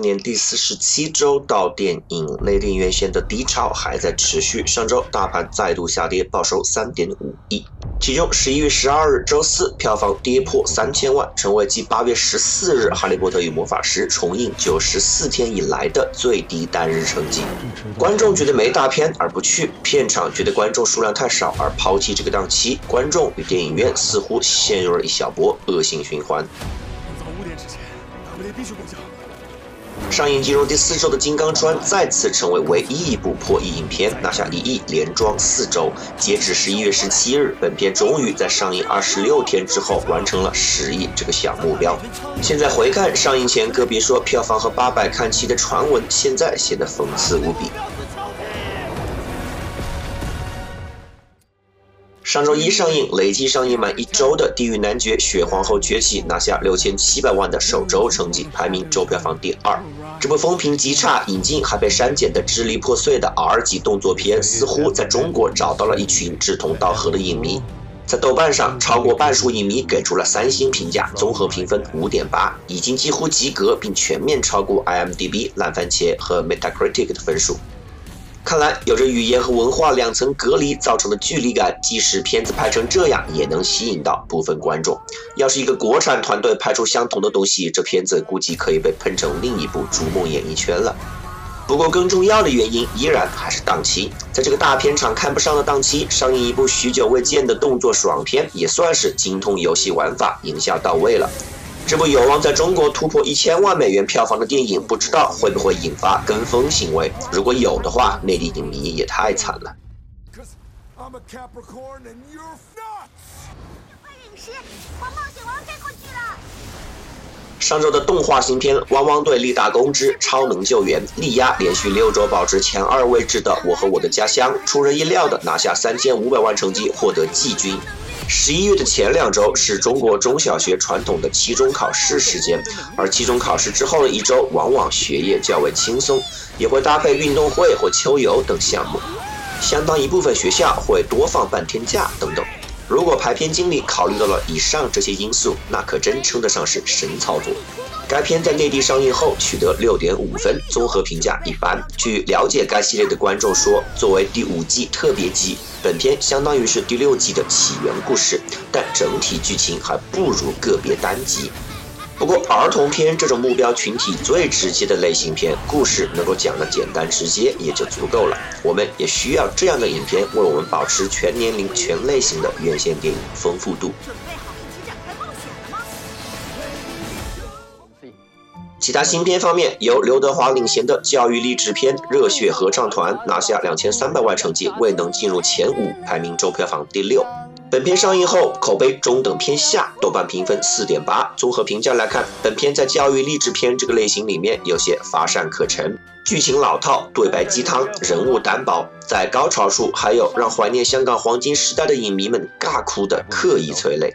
2020年第四十七周到电影内地院线的低潮还在持续。上周大盘再度下跌，报收三点五亿。其中十一月十二日周四票房跌破三千万，成为继八月十四日《哈利波特与魔法师》重映九十四天以来的最低单日成绩。观众觉得没大片而不去，片场觉得观众数量太少而抛弃这个档期，观众与电影院似乎陷入了一小波恶性循环。上映进入第四周的《金刚川》再次成为唯一一部破亿影片，拿下一亿连庄四周。截止十一月十七日，本片终于在上映二十六天之后完成了十亿这个小目标。现在回看上映前个别说票房和八百看齐的传闻，现在显得讽刺无比。上周一上映，累计上映满一周的《地狱男爵：血皇后崛起》拿下六千七百万的首周成绩，排名周票房第二。这部风评极差、引进还被删减的支离破碎的 R 级动作片，似乎在中国找到了一群志同道合的影迷。在豆瓣上，超过半数影迷给出了三星评价，综合评分五点八，已经几乎及格，并全面超过 IMDB、烂番茄和 Metacritic 的分数。看来，有着语言和文化两层隔离造成的距离感，即使片子拍成这样，也能吸引到部分观众。要是一个国产团队拍出相同的东西，这片子估计可以被喷成另一部《逐梦演艺圈》了。不过，更重要的原因依然还是档期。在这个大片场看不上的档期，上映一部许久未见的动作爽片，也算是精通游戏玩法，营销到位了。这部有望在中国突破一千万美元票房的电影，不知道会不会引发跟风行为？如果有的话，内地影迷也太惨了。上周的动画新片《汪汪队立大功之超能救援》力压连续六周保持前二位置的《我和我的家乡》，出人意料的拿下三千五百万成绩，获得季军。十一月的前两周是中国中小学传统的期中考试时间，而期中考试之后的一周往往学业较为轻松，也会搭配运动会或秋游等项目，相当一部分学校会多放半天假等等。如果排片经理考虑到了以上这些因素，那可真称得上是神操作。该片在内地上映后取得六点五分，综合评价一般。据了解，该系列的观众说，作为第五季特别集，本片相当于是第六季的起源故事，但整体剧情还不如个别单集。不过，儿童片这种目标群体最直接的类型片，故事能够讲得简单直接也就足够了。我们也需要这样的影片，为我们保持全年龄、全类型的院线电影丰富度。其他新片方面，由刘德华领衔的教育励志片《热血合唱团》拿下两千三百万成绩，未能进入前五，排名周票房第六。本片上映后口碑中等偏下，豆瓣评分四点八。综合评价来看，本片在教育励志片这个类型里面有些乏善可陈，剧情老套，对白鸡汤，人物单薄，在高潮处还有让怀念香港黄金时代的影迷们尬哭的刻意催泪。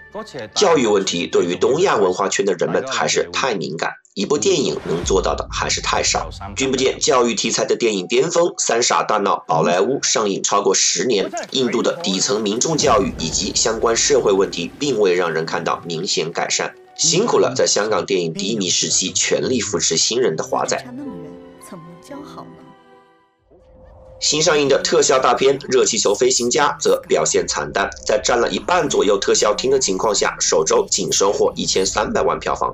教育问题对于东亚文化圈的人们还是太敏感。一部电影能做到的还是太少。君不见教育题材的电影巅峰《三傻大闹宝莱坞》上映超过十年，印度的底层民众教育以及相关社会问题并未让人看到明显改善。辛苦了，在香港电影低迷时期全力扶持新人的华仔。新上映的特效大片《热气球飞行家》则表现惨淡，在占了一半左右特效厅的情况下，首周仅收获一千三百万票房。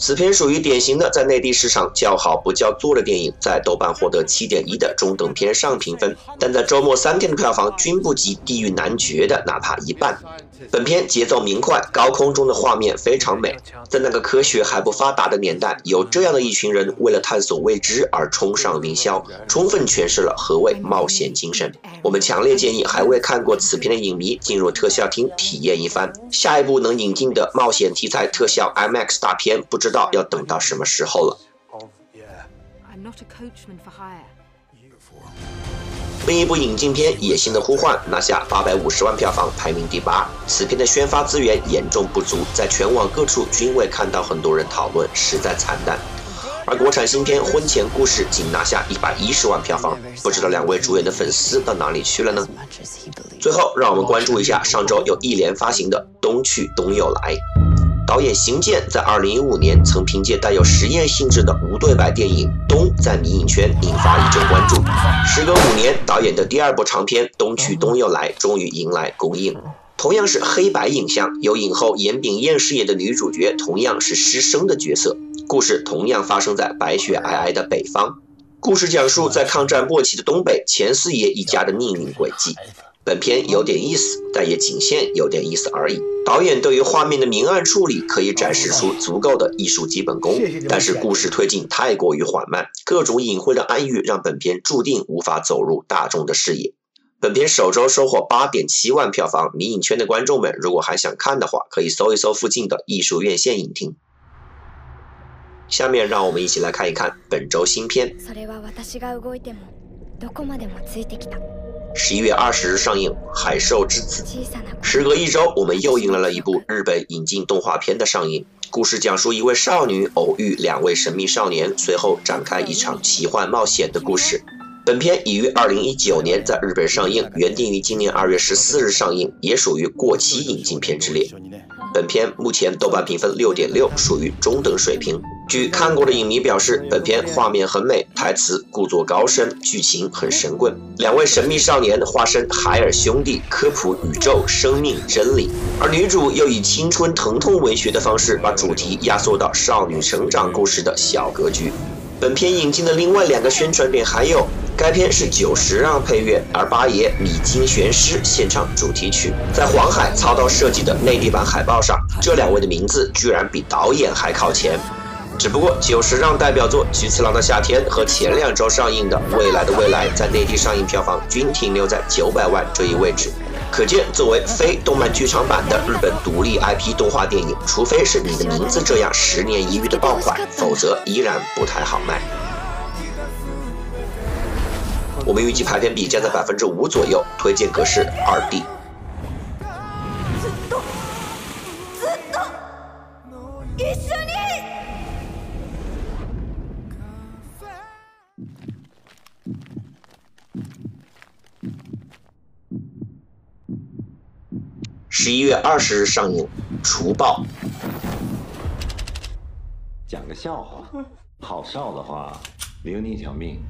此片属于典型的在内地市场叫好不叫座的电影，在豆瓣获得七点一的中等偏上评分，但在周末三天的票房均不及《地狱男爵》的哪怕一半。本片节奏明快，高空中的画面非常美。在那个科学还不发达的年代，有这样的一群人为了探索未知而冲上云霄，充分诠释了何谓冒险精神。我们强烈建议还未看过此片的影迷进入特效厅体验一番。下一部能引进的冒险题材特效 IMAX 大片，不知道要等到什么时候了。另一部引进片《野心的呼唤》拿下八百五十万票房，排名第八。此片的宣发资源严重不足，在全网各处均未看到很多人讨论，实在惨淡。而国产新片《婚前故事》仅拿下一百一十万票房，不知道两位主演的粉丝到哪里去了呢？最后，让我们关注一下上周又一连发行的《冬去冬又来》。导演邢健在2015年曾凭借带有实验性质的无对白电影《冬》在迷影圈引发一阵关注。时隔五年，导演的第二部长片《冬去冬又来》终于迎来公映。同样是黑白影像，由影后严炳燕饰演的女主角同样是师生的角色。故事同样发生在白雪皑皑的北方。故事讲述在抗战末期的东北钱四爷一家的命运轨迹。本片有点意思，但也仅限有点意思而已。导演对于画面的明暗处理可以展示出足够的艺术基本功，但是故事推进太过于缓慢，各种隐晦的暗喻让本片注定无法走入大众的视野。本片首周收获八点七万票房，迷影圈的观众们如果还想看的话，可以搜一搜附近的艺术院线影厅。下面让我们一起来看一看本周新片。十一月二十日上映《海兽之子》。时隔一周，我们又迎来了一部日本引进动画片的上映。故事讲述一位少女偶遇两位神秘少年，随后展开一场奇幻冒险的故事。本片已于二零一九年在日本上映，原定于今年二月十四日上映，也属于过期引进片之列。本片目前豆瓣评分六点六，属于中等水平。据看过的影迷表示，本片画面很美，台词故作高深，剧情很神棍。两位神秘少年化身海尔兄弟，科普宇宙生命真理，而女主又以青春疼痛文学的方式，把主题压缩到少女成长故事的小格局。本片引进的另外两个宣传点还有，该片是久石让配乐，而八爷米津玄师献唱主题曲。在黄海操刀设计的内地版海报上，这两位的名字居然比导演还靠前。只不过久石让代表作《菊次郎的夏天》和前两周上映的《未来的未来》在内地上映票房均停留在九百万这一位置，可见作为非动漫剧场版的日本独立 IP 动画电影，除非是你的名字这样十年一遇的爆款，否则依然不太好卖。我们预计排片比将在百分之五左右，推荐格式二 D。十一月二十日上映，《除暴》。讲个笑话，好笑的话，留你一条命。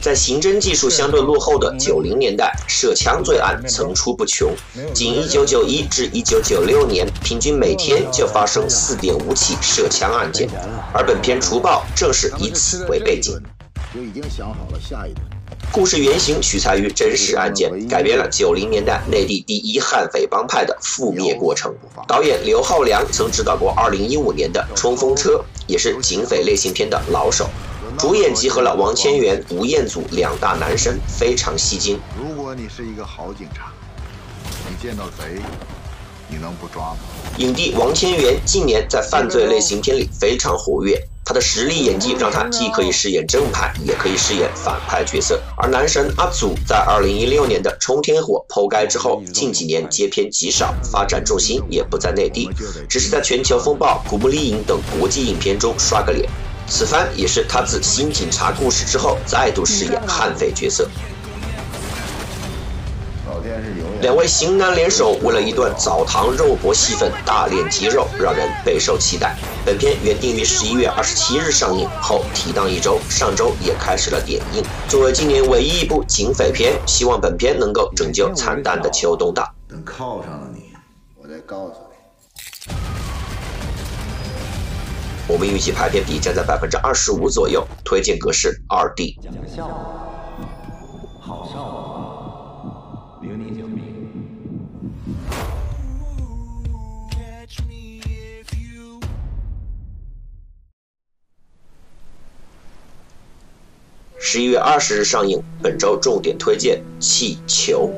在刑侦技术相对落后的九零年代，涉枪罪案层出不穷。仅一九九一至一九九六年，平均每天就发生四点五起涉枪案件，而本片《除暴》正是以此为背景。就已经想好了下一步。故事原型取材于真实案件，改编了九零年代内地第一悍匪帮派的覆灭过程。导演刘浩良曾执导过二零一五年的《冲锋车》，也是警匪类型片的老手。主演集合了王千源、吴彦祖两大男神，非常吸睛。如果你是一个好警察，你见到贼，你能不抓吗？影帝王千源近年在犯罪类型片里非常活跃。他的实力演技让他既可以饰演正派，也可以饰演反派角色。而男神阿祖在二零一六年的《冲天火》剖开之后，近几年接片极少，发展重心也不在内地，只是在全球风暴、古墓丽影等国际影片中刷个脸。此番也是他自《新警察故事》之后再度饰演悍匪角色。两位型男联手，为了一段澡堂肉搏戏份大练肌肉，让人备受期待。本片原定于十一月二十七日上映，后提档一周，上周也开始了点映。作为今年唯一一部警匪片，希望本片能够拯救惨淡的秋冬档。等靠上了你，我再告诉你。我们预计排片比将在百分之二十五左右，推荐格式二 D。讲个笑话，月二十日上映，本周重点推荐《气球》。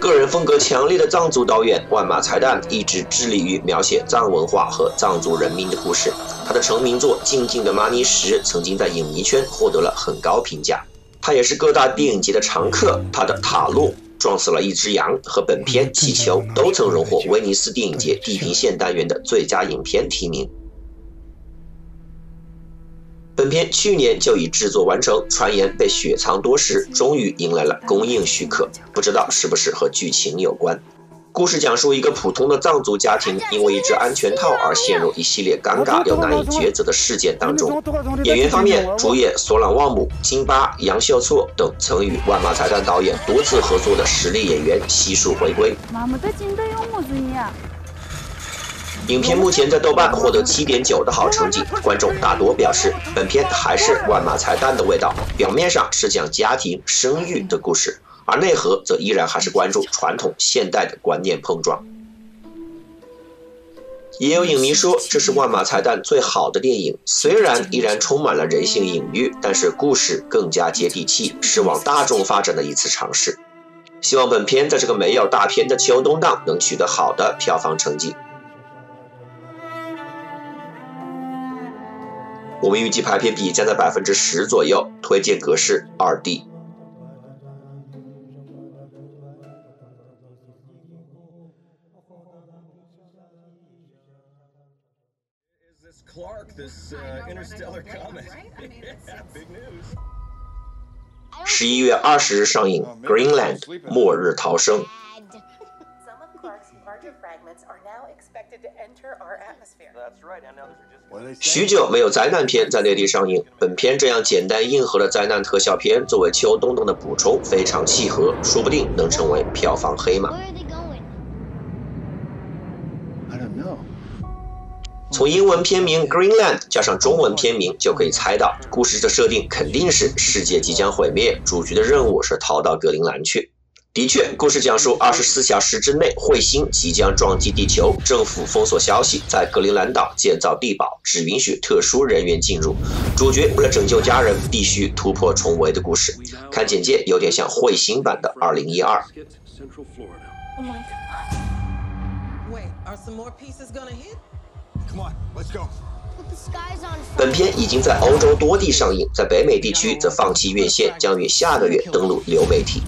个人风格强烈的藏族导演万马才旦一直致力于描写藏文化和藏族人民的故事。他的成名作《静静的玛尼石》曾经在影迷圈获得了很高评价。他也是各大电影节的常客。他的《塔洛撞死了一只羊》和本片《气球》都曾荣获威尼斯电影节地平线单元的最佳影片提名。本片去年就已制作完成，传言被雪藏多时，终于迎来了公映许可。不知道是不是和剧情有关？故事讲述一个普通的藏族家庭因为一只安全套而陷入一系列尴尬又难以抉择的事件当中。演员方面，主演索朗旺姆、金巴、杨秀措等曾与万马财团导演多次合作的实力演员悉数回归。妈妈影片目前在豆瓣获得七点九的好成绩，观众大多表示本片还是万马才旦的味道。表面上是讲家庭生育的故事。而内核则依然还是关注传统现代的观念碰撞。也有影迷说，这是万马才旦最好的电影，虽然依然充满了人性隐喻，但是故事更加接地气，是往大众发展的一次尝试。希望本片在这个没有大片的秋冬档能取得好的票房成绩。我们预计排片比将在百分之十左右，推荐格式二 D。十一月二十日上映《Greenland 末日逃生》。许久没有灾难片在内地上映，本片这样简单硬核的灾难特效片，作为秋冬冬的补充，非常契合，说不定能成为票房黑马。从英文片名 Greenland 加上中文片名，就可以猜到故事的设定肯定是世界即将毁灭，主角的任务是逃到格陵兰去。的确，故事讲述二十四小时之内彗星即将撞击地球，政府封锁消息，在格陵兰岛建造地堡，只允许特殊人员进入。主角为了拯救家人，必须突破重围的故事。看简介，有点像彗星版的二零一二。本片已经在欧洲多地上映，在北美地区则放弃院线，将于下个月登陆流媒体。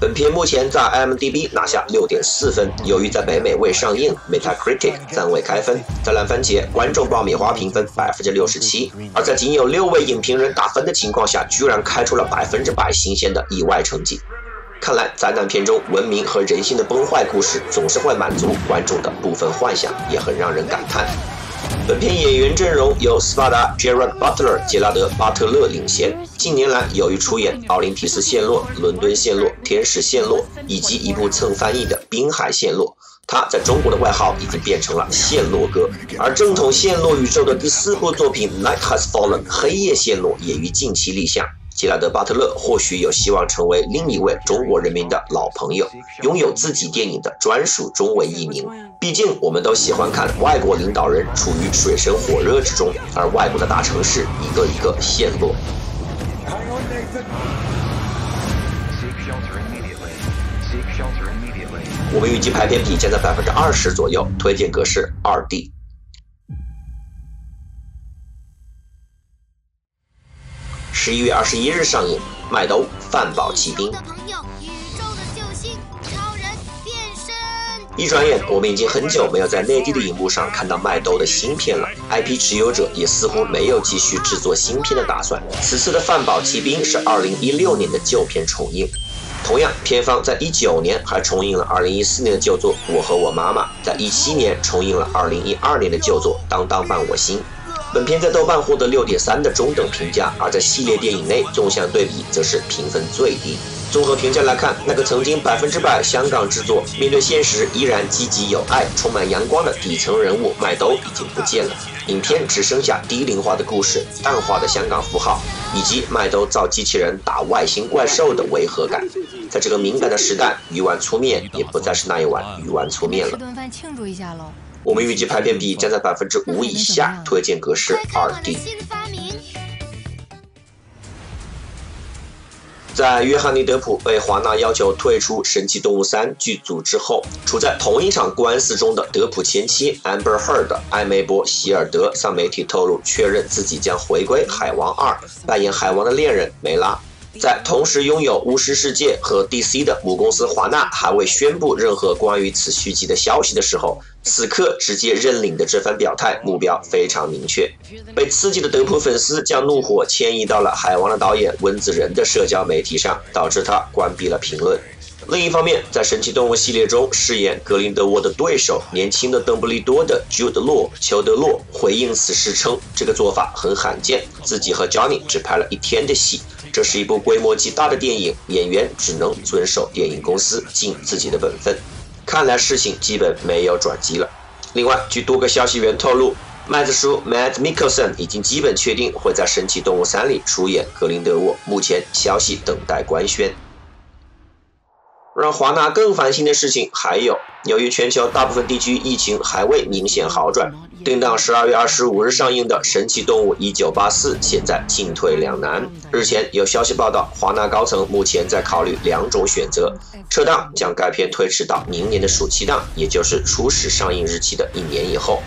本片目前在 IMDB 拿下六点四分，由于在北美未上映，Metacritic 暂未开分。在烂番茄观众爆米花评分百分之六十七，而在仅有六位影评人打分的情况下，居然开出了百分之百新鲜的意外成绩。看来灾难片中文明和人性的崩坏故事，总是会满足观众的部分幻想，也很让人感叹。本片演员阵容由斯巴达 Gerard Butler 杰拉德·巴特勒领衔。近年来，由于出演《奥林匹斯陷落》《伦敦陷落》《天使陷落》以及一部蹭翻译的《滨海陷落》，他在中国的外号已经变成了“陷落哥”。而正统陷落宇宙的第四部作品《Night Has Fallen》黑夜陷落也于近期立项。吉拉德·巴特勒或许有希望成为另一位中国人民的老朋友，拥有自己电影的专属中文译名。毕竟，我们都喜欢看外国领导人处于水深火热之中，而外国的大城市一个一个陷落。我们预计排片比将在百分之二十左右，推荐格式二 D。十一月二十一日上映《麦兜饭堡奇兵》。一转眼，我们已经很久没有在内地的荧幕上看到麦兜的新片了。IP 持有者也似乎没有继续制作新片的打算。此次的《饭堡奇兵》是二零一六年的旧片重映。同样，片方在一九年还重映了二零一四年的旧作《我和我妈妈》，在一七年重映了二零一二年的旧作《当当伴我心》。本片在豆瓣获得六点三的中等评价，而在系列电影内纵向对比，则是评分最低。综合评价来看，那个曾经百分之百香港制作、面对现实依然积极有爱、充满阳光的底层人物麦兜已经不见了。影片只剩下低龄化的故事、淡化的香港符号，以及麦兜造机器人打外星怪兽的违和感。在这个敏感的时代，鱼丸粗面也不再是那一碗鱼丸粗面了。顿饭庆祝一下喽我们预计排片比将在百分之五以下，推荐格式二 D。在约翰尼·德普被华纳要求退出《神奇动物三》剧组之后，处在同一场官司中的德普前妻 Amber Heard 艾梅波·希尔德向媒体透露，确认自己将回归《海王二》，扮演海王的恋人梅拉。在同时拥有巫师世界和 DC 的母公司华纳还未宣布任何关于此续集的消息的时候，此刻直接认领的这番表态目标非常明确。被刺激的德普粉丝将怒火迁移到了《海王》的导演温子仁的社交媒体上，导致他关闭了评论。另一方面，在神奇动物系列中饰演格林德沃的对手年轻的邓布利多的 Jude Law 裘德洛回应此事称，这个做法很罕见，自己和 Johnny 只拍了一天的戏。这是一部规模极大的电影，演员只能遵守电影公司，尽自己的本分。看来事情基本没有转机了。另外，据多个消息源透露，麦子叔 Matt Mikkelsen 已经基本确定会在《神奇动物三》里出演格林德沃，目前消息等待官宣。让华纳更烦心的事情还有，由于全球大部分地区疫情还未明显好转，定档十二月二十五日上映的《神奇动物一九八四》现在进退两难。日前有消息报道，华纳高层目前在考虑两种选择：撤档，将该片推迟到明年的暑期档，也就是初始上映日期的一年以后；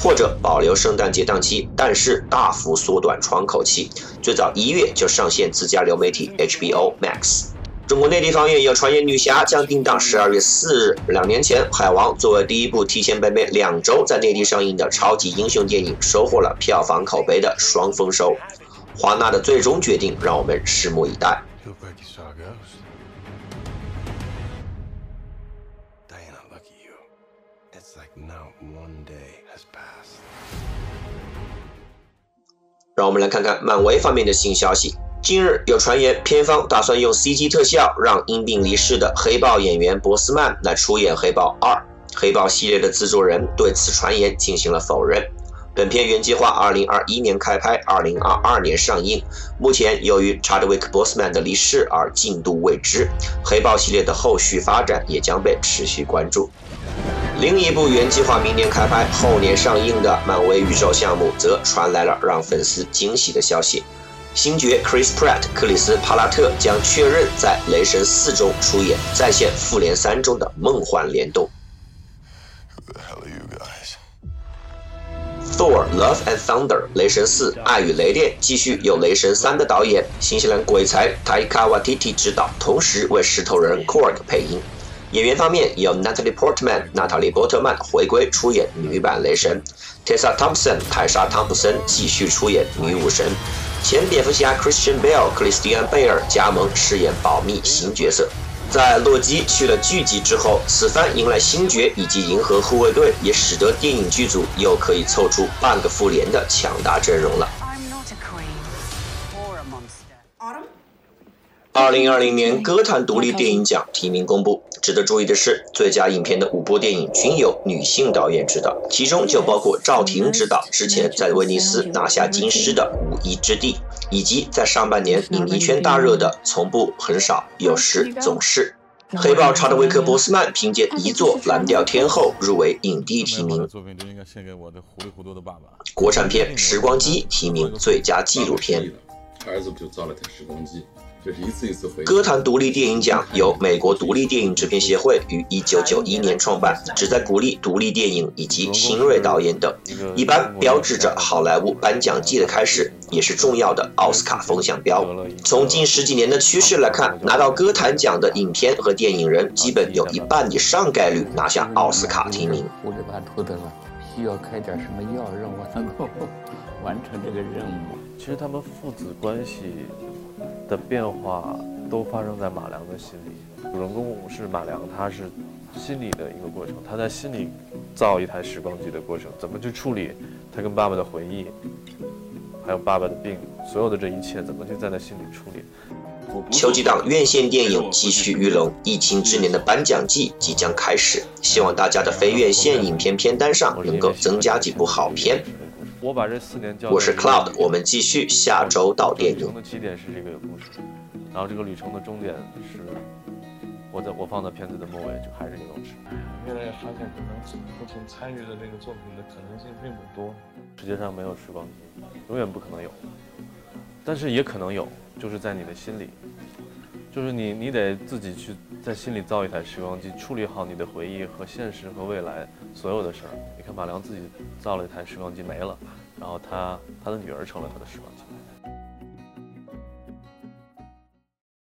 或者保留圣诞节档期，但是大幅缩短窗口期，最早一月就上线自家流媒体 HBO Max。中国内地方面有传言，女侠将定档十二月四日。两年前，《海王》作为第一部提前北美两周在内地上映的超级英雄电影，收获了票房口碑的双丰收。华纳的最终决定，让我们拭目以待。让我们来看看漫威方面的新消息。近日有传言，片方打算用 CG 特效让因病离世的黑豹演员博斯曼来出演《黑豹二》。黑豹系列的制作人对此传言进行了否认。本片原计划2021年开拍，2022年上映。目前由于查德维克·博斯曼的离世而进度未知，黑豹系列的后续发展也将被持续关注。另一部原计划明年开拍、后年上映的漫威宇宙项目，则传来了让粉丝惊喜的消息。星爵 Chris Pratt 克里斯帕拉特将确认在《雷神四》中出演，再现《复联三》中的梦幻联动。Thor Love and Thunder 雷神四爱与雷电继续由雷神三的导演新西兰鬼才 Taika Waititi 执导，同时为石头人 Korg 配音。演员方面有 Natalie Portman 娜塔莉波特曼回归出演女版雷神，Tessa Thompson 泰莎汤普森继续出演女武神。前蝙蝠侠 Christian Bale 克里斯蒂安贝尔加盟饰演保密新角色。在洛基去了剧集之后，此番迎来星爵以及银河护卫队，也使得电影剧组又可以凑出半个复联的强大阵容了。二零二零年歌坛独立电影奖提名公布。值得注意的是，最佳影片的五部电影均由女性导演执导，其中就包括赵婷执导之前在威尼斯拿下金狮的《无依之地》，以及在上半年影迷圈大热的《从不很少有时总是》。黑豹查德维克·波斯曼凭借一作《蓝调天后》入围影帝提名。国产片《时光机》提名最佳纪录片。儿子不就造了台时光机？这是一次一次回。歌坛独立电影奖由美国独立电影制片协会于一九九一年创办，旨在鼓励独立电影以及新锐导演等，一般标志着好莱坞颁奖季的开始，也是重要的奥斯卡风向标。从近十几年的趋势来看，拿到歌坛奖的影片和电影人，基本有一半以上概率拿下奥斯卡提名。胡子巴秃的了，需要开点什么药让我能够 完成这个任务？其实他们父子关系。的变化都发生在马良的心里。主人公是马良，他是心理的一个过程，他在心里造一台时光机的过程，怎么去处理他跟爸爸的回忆，还有爸爸的病，所有的这一切怎么去在他心里处理？秋季档院线电影继续遇冷，疫情之年的颁奖季即将开始，希望大家的非院线影片片单上能够增加几部好片。我把这四年交。我是 Cloud，我们继续下周到电影。旅程的起点是这个故事，然后这个旅程的终点是，我在我放在片子的末尾，就还是这个故事。越来越发现，可能不同参与的那个作品的可能性并不多。世界上没有时光机，永远不可能有，但是也可能有，就是在你的心里，就是你你得自己去在心里造一台时光机，处理好你的回忆和现实和未来所有的事儿。你看马良自己造了一台时光机没了。然后他他的女儿成了他的时光机。